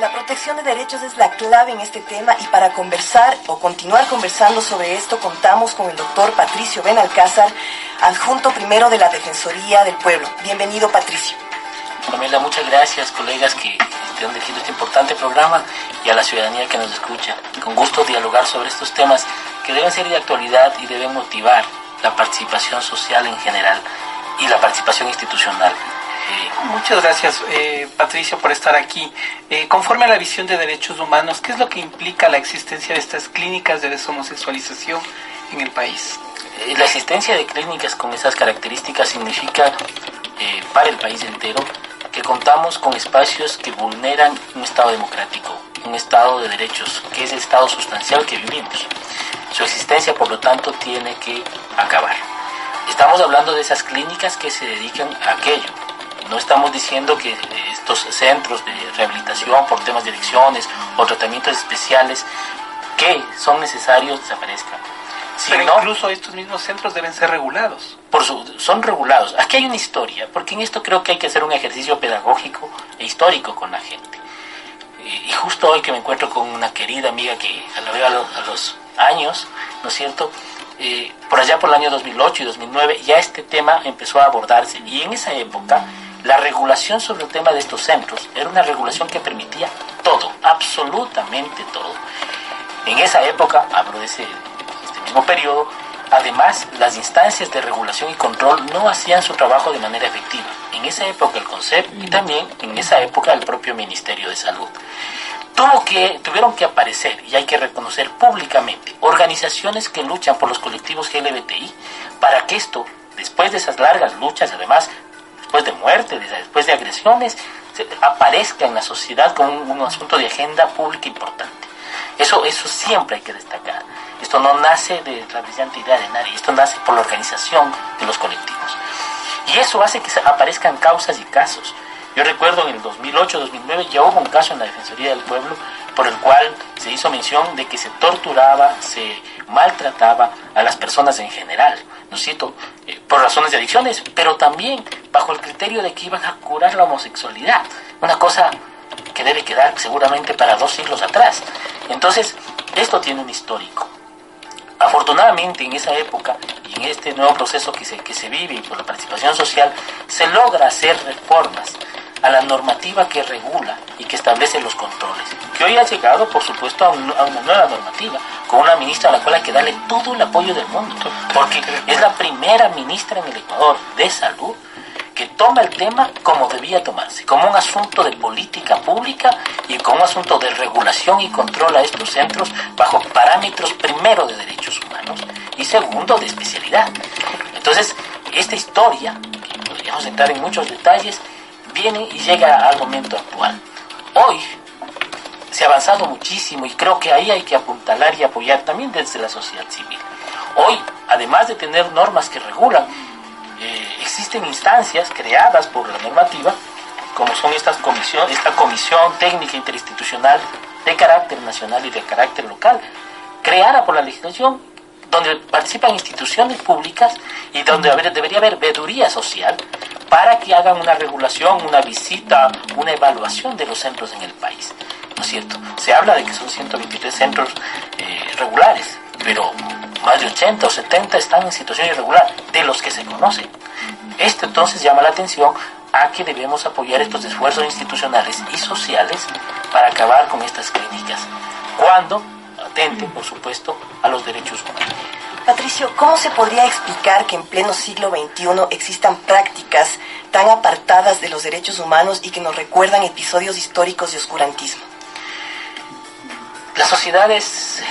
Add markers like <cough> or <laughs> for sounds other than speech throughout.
La protección de derechos es la clave en este tema y para conversar o continuar conversando sobre esto contamos con el doctor Patricio Benalcázar, adjunto primero de la Defensoría del Pueblo. Bienvenido, Patricio. Pamela, muchas gracias, colegas que están dirigiendo este importante programa y a la ciudadanía que nos escucha. Con gusto dialogar sobre estos temas que deben ser de actualidad y deben motivar la participación social en general y la participación institucional. Muchas gracias, eh, Patricio, por estar aquí. Eh, conforme a la visión de derechos humanos, ¿qué es lo que implica la existencia de estas clínicas de deshomosexualización en el país? Eh, la existencia de clínicas con esas características significa para el país entero que contamos con espacios que vulneran un Estado democrático, un Estado de derechos, que es el Estado sustancial que vivimos. Su existencia, por lo tanto, tiene que acabar. Estamos hablando de esas clínicas que se dedican a aquello, no estamos diciendo que estos centros de rehabilitación por temas de adicciones o tratamientos especiales que son necesarios desaparezcan. Pero incluso estos mismos centros deben ser regulados. Por su, son regulados. Aquí hay una historia, porque en esto creo que hay que hacer un ejercicio pedagógico e histórico con la gente. Y, justo hoy que me encuentro con una querida amiga que la veo a los, a los años, ¿no es cierto? Eh, por allá por el año 2008 y 2009 ya este tema empezó a abordarse y en esa época la regulación sobre el tema de estos centros era una regulación que permitía todo, absolutamente todo. En esa época, hablo de ese, este mismo periodo, además las instancias de regulación y control no hacían su trabajo de manera efectiva. En esa época el CONCEP y también en esa época el propio Ministerio de Salud. Tuvo que, tuvieron que aparecer, y hay que reconocer públicamente, organizaciones que luchan por los colectivos LGBTI para que esto, después de esas largas luchas, además después de muerte, después de agresiones, aparezca en la sociedad como un, asunto de agenda pública importante. Eso, eso siempre hay que destacar. Esto no nace de la brillante idea de nadie, esto nace por la organización de los colectivos. Y eso hace que aparezcan causas y casos. Yo recuerdo en el 2008-2009 ya hubo un caso en la Defensoría del Pueblo por el cual se hizo mención de que se torturaba, se maltrataba a las personas en general, ¿no es? Eh, por razones de adicciones, pero también bajo el criterio de que iban a curar la homosexualidad, una cosa que debe quedar seguramente para dos siglos atrás. Entonces, esto tiene un histórico. Afortunadamente en esa época y en este nuevo proceso que se, que se vive por la participación social, se logra hacer reformas a la normativa que regula que establece los controles. Que hoy ha llegado, por supuesto, a, una nueva normativa, con una ministra a la cual hay que darle todo el apoyo del mundo, porque es la primera ministra en el Ecuador de salud que toma el tema como debía tomarse, como un asunto de política pública y como un asunto de regulación y control a estos centros bajo parámetros primero de derechos humanos y segundo de especialidad. Entonces, esta historia, que podríamos entrar en muchos detalles, viene y llega al momento actual. Hoy se ha avanzado muchísimo y creo que ahí hay que apuntalar y apoyar también desde la sociedad civil. Hoy, además de tener normas que regulan, eh, existen instancias creadas por la normativa, como son estas comisión, esta comisión técnica interinstitucional de carácter nacional y de carácter local, creada por la legislación, donde participan instituciones públicas y donde debería haber veeduría social para que hagan una regulación, una visita, una evaluación de los centros en el país. ¿No es cierto? Se habla de que son 123 centros eh, regulares, pero más de 80 o 70 están en situación irregular, de los que se conocen. Esto entonces llama la atención a que debemos apoyar estos esfuerzos institucionales y sociales para acabar con estas clínicas, cuando atenten, por supuesto, a los derechos humanos. Patricio, ¿cómo se podría explicar que en pleno siglo XXI existan prácticas tan apartadas de los derechos humanos y que nos recuerdan episodios históricos de oscurantismo? Las sociedades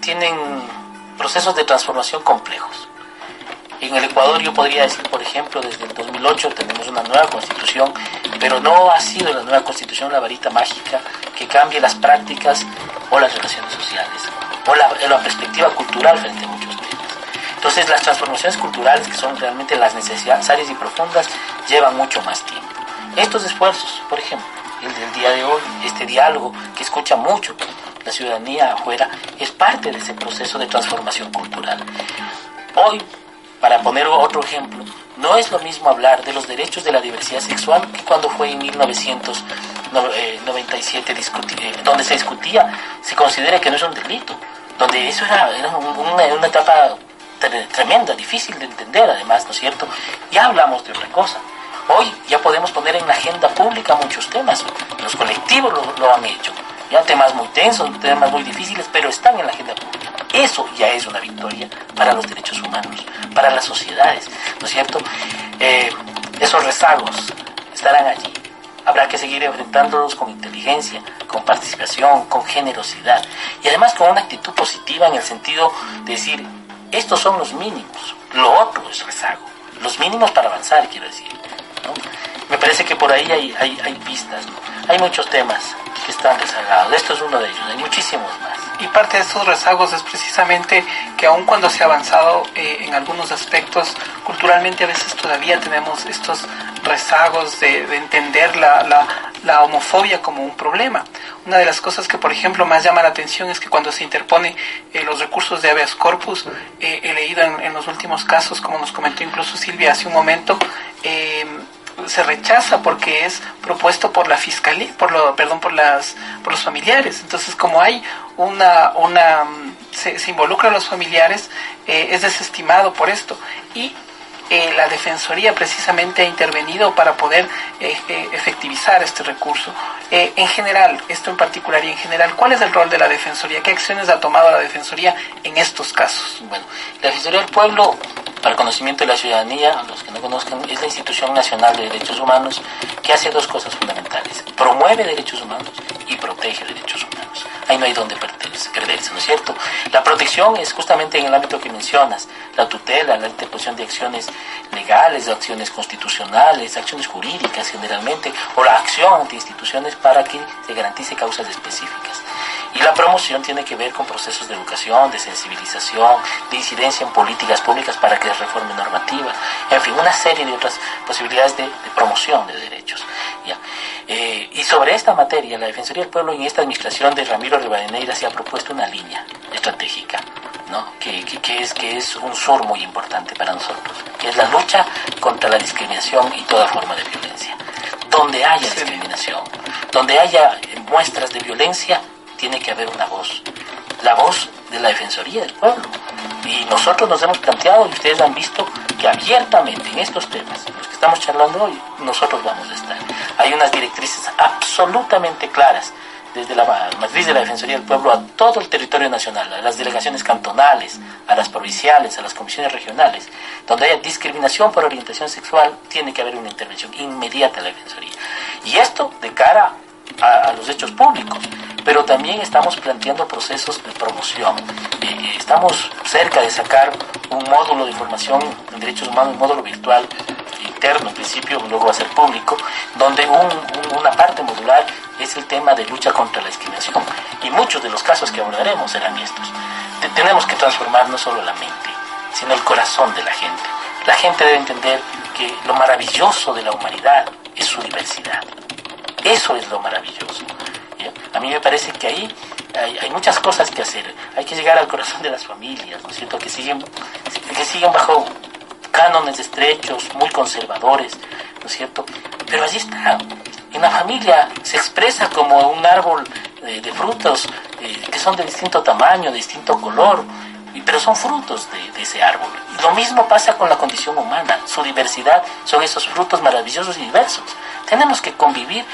tienen procesos de transformación complejos. En el Ecuador yo podría decir, por ejemplo, desde el 2008 tenemos una nueva constitución, pero no ha sido la nueva constitución la varita mágica que cambie las prácticas o las relaciones sociales o la, la perspectiva cultural frente a muchos temas. Entonces las transformaciones culturales, que son realmente las necesarias y profundas, llevan mucho más tiempo. Estos esfuerzos, por ejemplo, el del día de hoy, este diálogo que escucha mucho la ciudadanía afuera, es parte de ese proceso de transformación cultural. Hoy, para poner otro ejemplo, no es lo mismo hablar de los derechos de la diversidad sexual que cuando fue en 1997 eh, donde se discutía, se considera que no es un delito, donde eso era, una, una etapa tremenda, difícil de entender además, ¿no es cierto? Ya hablamos de otra cosa. Hoy ya podemos poner en la agenda pública muchos temas, los colectivos lo, lo han hecho, ya temas muy tensos, temas muy difíciles, pero están en la agenda pública. Eso ya es una victoria para los derechos humanos, para las sociedades, ¿no es cierto? Eh, esos rezagos estarán allí. Habrá que seguir enfrentándolos con inteligencia, con participación, con generosidad y además con una actitud positiva en el sentido de decir, estos son los mínimos, lo otro es rezago, los mínimos para avanzar, quiero decir. Me parece que por ahí hay, hay, hay pistas, hay muchos temas que están rezagados, esto es uno de ellos, hay muchísimos más y parte de estos rezagos es precisamente que aun cuando se ha avanzado eh, en algunos aspectos, culturalmente a veces todavía tenemos estos rezagos de, entender la, la, la, homofobia como un problema. Una de las cosas que, por ejemplo, más llama la atención es que cuando se interpone eh, los recursos de habeas corpus, eh, he leído en, los últimos casos, como nos comentó incluso Silvia hace un momento, se rechaza porque es propuesto por la fiscalía, por lo, perdón, por las, por los familiares. Entonces, como hay una, una se, se involucra a los familiares, eh, es desestimado por esto. Y eh, la Defensoría precisamente ha intervenido para poder eh, eh efectivizar este recurso. Eh, en general, esto en particular y en general, ¿cuál es el rol de la Defensoría? ¿Qué acciones ha tomado la Defensoría en estos casos? Bueno, la Defensoría del Pueblo, para el conocimiento de la ciudadanía, los que no conozcan, es la institución nacional de derechos humanos que hace dos cosas fundamentales. Promueve derechos humanos y protege derechos humanos. Ahí no hay donde perderse, perderse ¿no es cierto? La protección es justamente en el ámbito que mencionas, la tutela, la interposición de acciones legales, de acciones constitucionales, acciones jurídicas generalmente, o la acción ante instituciones para que se garantice causas específicas. Y la promoción tiene que ver con procesos de educación, de sensibilización, de incidencia en políticas públicas para que se reforme normativa, en fin, una serie de otras posibilidades de, de promoción de derechos. ¿ya? Eh, y sobre esta materia, la Defensoría del Pueblo en esta administración de Ramiro Rivadeneira se ha propuesto una línea estratégica, ¿no? que, que, que, es, que es un sur muy importante para nosotros, que es la lucha contra la discriminación y toda forma de violencia. Donde haya discriminación, donde haya muestras de violencia, tiene que haber una voz, la voz de la Defensoría del Pueblo. Y nosotros nos hemos planteado, y ustedes han visto, que abiertamente en estos temas, los que estamos charlando hoy, nosotros vamos a estar. Hay unas directrices absolutamente claras desde la matriz de la Defensoría del Pueblo a todo el territorio nacional, a las delegaciones cantonales, a las provinciales, a las comisiones regionales, donde haya discriminación por orientación sexual, tiene que haber una intervención inmediata de la Defensoría. Y esto de cara a, los hechos públicos, pero también estamos planteando procesos de promoción. Eh, estamos cerca de sacar un módulo de formación en derechos humanos, un módulo virtual interno, en principio, luego va a ser público, donde un, un, una parte modular es el tema de lucha contra la discriminación. Y muchos de los casos que abordaremos serán estos. Te, tenemos que transformar no solo la mente, sino el corazón de la gente. La gente debe entender que lo maravilloso de la humanidad es su diversidad. Eso es lo maravilloso. A mí me parece que ahí hay, hay, muchas cosas que hacer. Hay que llegar al corazón de las familias, ¿no es cierto? Que siguen, que siguen bajo cánones estrechos, muy conservadores, ¿no es cierto? Pero allí está. En la familia se expresa como un árbol de, frutos eh, que son de distinto tamaño, de distinto color, pero son frutos de, ese árbol. Lo mismo pasa con la condición humana, su diversidad son esos frutos maravillosos y diversos. Tenemos que convivir,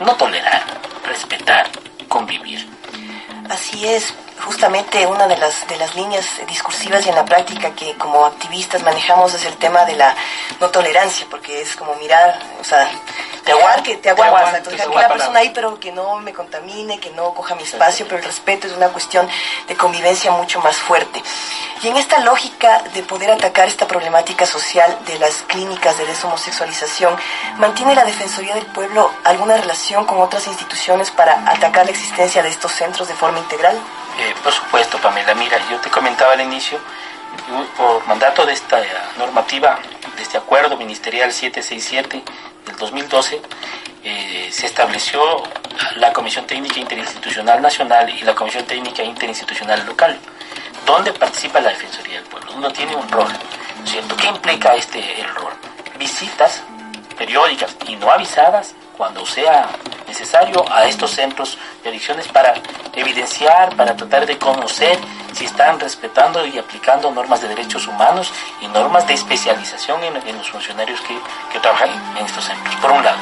no tolerar, respetar, convivir. Así es, justamente una de las, de las líneas discursivas y en la práctica que como activistas manejamos es el tema de la no tolerancia, porque es como mirar, o sea, te aguantas, que te aguantas, entonces aquí la persona ahí, pero que no me contamine, que no coja mi espacio, pero el respeto es una cuestión de convivencia mucho más fuerte. Y en esta lógica de poder atacar esta problemática social de las clínicas de deshomosexualización, ¿mantiene la Defensoría del Pueblo alguna relación con otras instituciones para atacar la existencia de estos centros de forma integral? Eh, por supuesto, Pamela. Mira, yo te comentaba al inicio, por mandato de esta normativa, de este acuerdo ministerial 767 del 2012, eh, se estableció la Comisión Técnica Interinstitucional Nacional y la Comisión Técnica Interinstitucional Local ¿Dónde participa la Defensoría del Pueblo? Uno tiene un rol, ¿cierto? ¿Qué implica este el rol? Visitas periódicas y no avisadas cuando sea necesario a estos centros de adicciones para evidenciar, para tratar de conocer si están respetando y aplicando normas de derechos humanos y normas de especialización en, en los funcionarios que, que trabajan en estos centros, por un lado.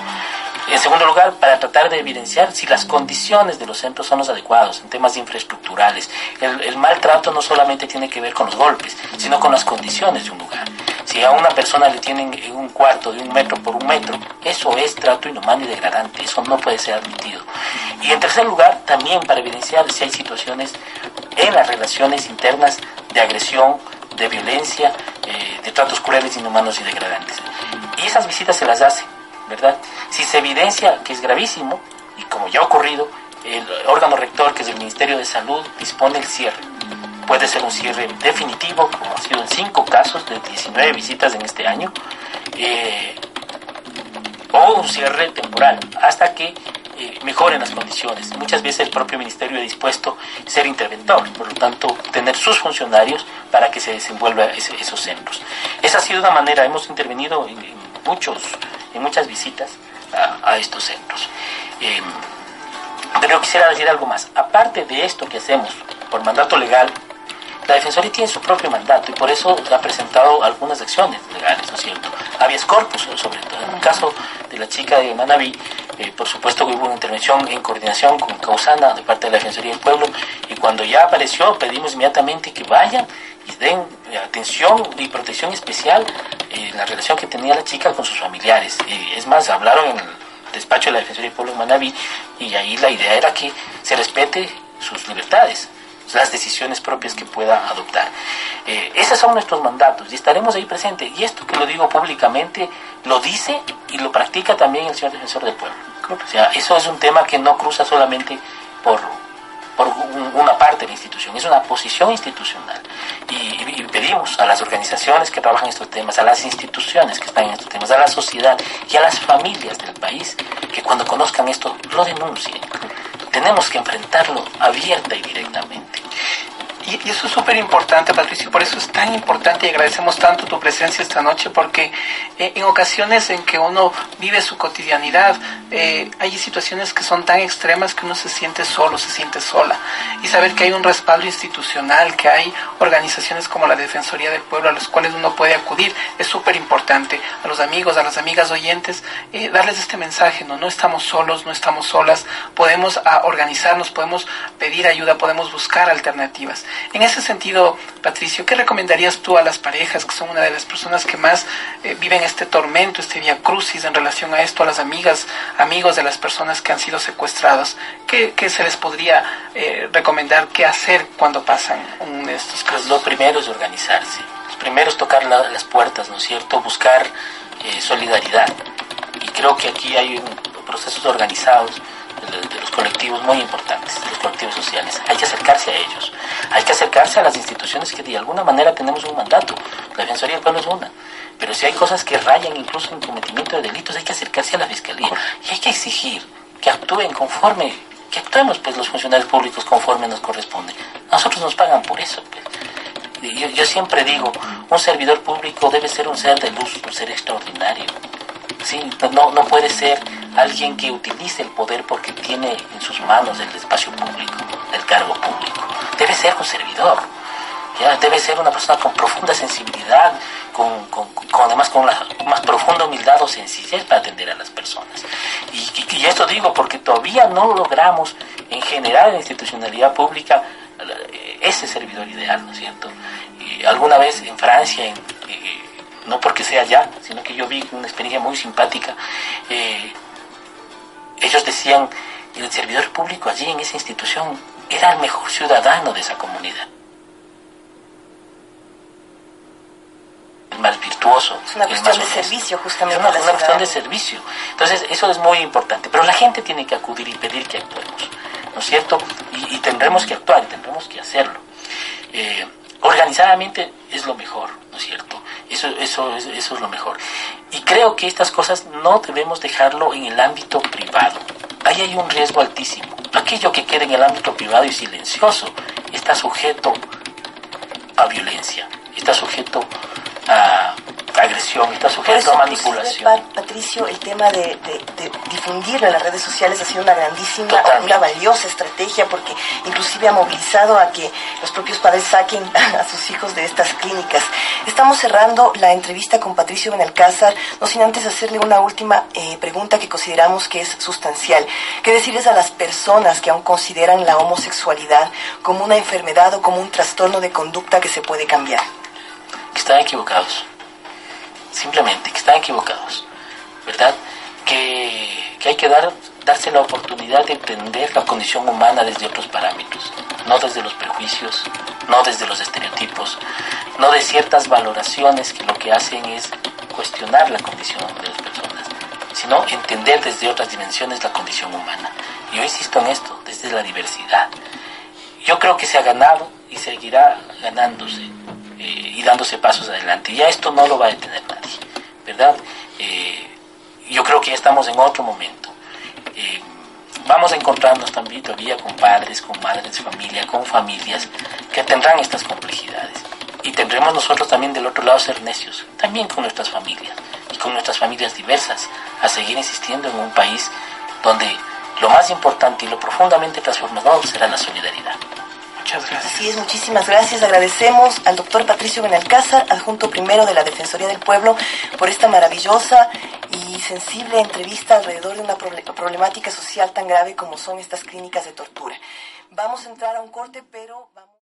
En segundo lugar, para tratar de evidenciar si las condiciones de los centros son los adecuados en temas infraestructurales. El, maltrato no solamente tiene que ver con los golpes, sino con las condiciones de un lugar. Si a una persona le tienen en un cuarto de un metro por un metro, eso es trato inhumano y degradante, eso no puede ser admitido. Y en tercer lugar, también para evidenciar si hay situaciones en las relaciones internas de agresión, de violencia, eh, de tratos crueles, inhumanos y degradantes. Y esas visitas se las hace ¿verdad? Si se evidencia que es gravísimo, y como ya ha ocurrido, el órgano rector, que es el Ministerio de Salud, dispone el cierre. Puede ser un cierre definitivo, como ha sido en cinco casos de 19 visitas en este año, eh, o un cierre temporal, hasta que eh, mejoren las condiciones. Muchas veces el propio ministerio ha dispuesto ser interventor, por lo tanto, tener sus funcionarios para que se desenvuelvan esos centros. Esa ha sido una manera, hemos intervenido en muchos en muchas visitas a, estos centros. Eh, pero quisiera decir algo más. Aparte de esto que hacemos por mandato legal, la Defensoría tiene su propio mandato y por eso ha presentado algunas acciones legales, ¿no es cierto? Habeas corpus, sobre todo. En el caso de la chica de Manaví, eh, por supuesto que hubo una intervención en coordinación con Causana de parte de la Defensoría del Pueblo y cuando ya apareció pedimos inmediatamente que vayan y den eh, atención y protección especial en eh, la relación que tenía la chica con sus familiares. es más, hablaron en el despacho de la Defensoría del Pueblo en Manaví y ahí la idea era que se respete sus libertades las decisiones propias que pueda adoptar. Eh, esos son nuestros mandatos y estaremos ahí presentes. Y esto que lo digo públicamente, lo dice y lo practica también el señor defensor del pueblo. O sea, eso es un tema que no cruza solamente por, por una parte de la institución, es una posición institucional. Y, pedimos a las organizaciones que trabajan estos temas, a las instituciones que están en estos temas, a la sociedad y a las familias del país, que cuando conozcan esto lo denuncien. Tenemos que enfrentarlo abierta y directamente. Y, eso es súper importante, Patricio, por eso es tan importante y agradecemos tanto tu presencia esta noche, porque eh, en ocasiones en que uno vive su cotidianidad, eh, hay situaciones que son tan extremas que uno se siente solo, se siente sola. Y saber que hay un respaldo institucional, que hay organizaciones como la Defensoría del Pueblo a los cuales uno puede acudir, es súper importante. A los amigos, a las amigas oyentes, eh, darles este mensaje, ¿no? No estamos solos, no estamos solas, podemos ah, organizarnos, podemos pedir ayuda, podemos buscar alternativas. En ese sentido, Patricio, ¿qué recomendarías tú a las parejas que son una de las personas que más eh, viven este tormento, este via crucis en relación a esto, a las amigas, amigos de las personas que han sido secuestradas? ¿Qué, se les podría eh, recomendar qué hacer cuando pasan un de estos casos? Pues lo primero es organizarse. Lo primero es tocar las puertas, ¿no es cierto? Buscar eh, solidaridad. Y creo que aquí hay procesos organizados de, los colectivos muy importantes, los colectivos sociales. Hay que acercarse a ellos, hay que acercarse a las instituciones que de alguna manera tenemos un mandato. La Defensoría del Pueblo es una. Pero si hay cosas que rayan incluso en cometimiento de delitos, hay que acercarse a la Fiscalía y hay que exigir que actúen conforme, que actuemos pues los funcionarios públicos conforme nos corresponde. nosotros nos pagan por eso. Pues. Yo, yo siempre digo, un servidor público debe ser un ser de luz, un ser extraordinario. Sí, no, no puede ser alguien que utilice el poder porque tiene en sus manos el espacio público, el cargo público. Debe ser un servidor, ¿ya? debe ser una persona con profunda sensibilidad, con, con, además con la más profunda humildad o sencillez para atender a las personas. Y, y, esto digo porque todavía no logramos en general en la institucionalidad pública eh, ese servidor ideal, ¿no es cierto? Y alguna vez en Francia, en, eh, no porque sea ya, sino que yo vi una experiencia muy simpática, eh, ellos decían, el servidor público allí en esa institución era el mejor ciudadano de esa comunidad. virtuoso. Es una cuestión de servicio, justamente. Es una, cuestión de servicio. Entonces, eso es muy importante. Pero la gente tiene que acudir y pedir que actuemos, ¿no es cierto? Y, tendremos que actuar y tendremos que hacerlo. Eh, organizadamente es lo mejor, ¿no es cierto? Eso, eso, es, eso es lo mejor. Y creo que estas cosas no debemos dejarlo en el ámbito privado. Ahí hay un riesgo altísimo. Aquello que queda en el ámbito privado y silencioso está sujeto a violencia, está sujeto a agresión, está sujeto a manipulación. Patricio, el tema de, difundirlo en las redes sociales ha sido una grandísima, una valiosa estrategia porque inclusive ha movilizado a que los propios padres saquen <laughs> a sus hijos de estas clínicas. Estamos cerrando la entrevista con Patricio Benalcázar, no sin antes hacerle una última eh, pregunta que consideramos que es sustancial. ¿Qué decirles a las personas que aún consideran la homosexualidad como una enfermedad o como un trastorno de conducta que se puede cambiar? Están equivocados simplemente que están equivocados, ¿verdad? Que, hay que dar, darse la oportunidad de entender la condición humana desde otros parámetros, no desde los prejuicios, no desde los estereotipos, no de ciertas valoraciones que lo que hacen es cuestionar la condición de las personas, sino entender desde otras dimensiones la condición humana. Yo insisto en esto, desde la diversidad. Yo creo que se ha ganado y seguirá ganándose eh, y dándose pasos adelante. Ya esto no lo va a detener nadie, ¿verdad? Eh, yo creo que ya estamos en otro momento. Eh, vamos a encontrarnos también todavía con padres, con madres de familia, con familias que tendrán estas complejidades. Y tendremos nosotros también del otro lado ser necios, también con nuestras familias y con nuestras familias diversas, a seguir insistiendo en un país donde lo más importante y lo profundamente transformador será la solidaridad. Muchas gracias. Así es, muchísimas gracias. Agradecemos al doctor Patricio Benalcázar, adjunto primero de la Defensoría del Pueblo, por esta maravillosa y sensible entrevista alrededor de una problemática social tan grave como son estas clínicas de tortura. Vamos a entrar a un corte, pero vamos...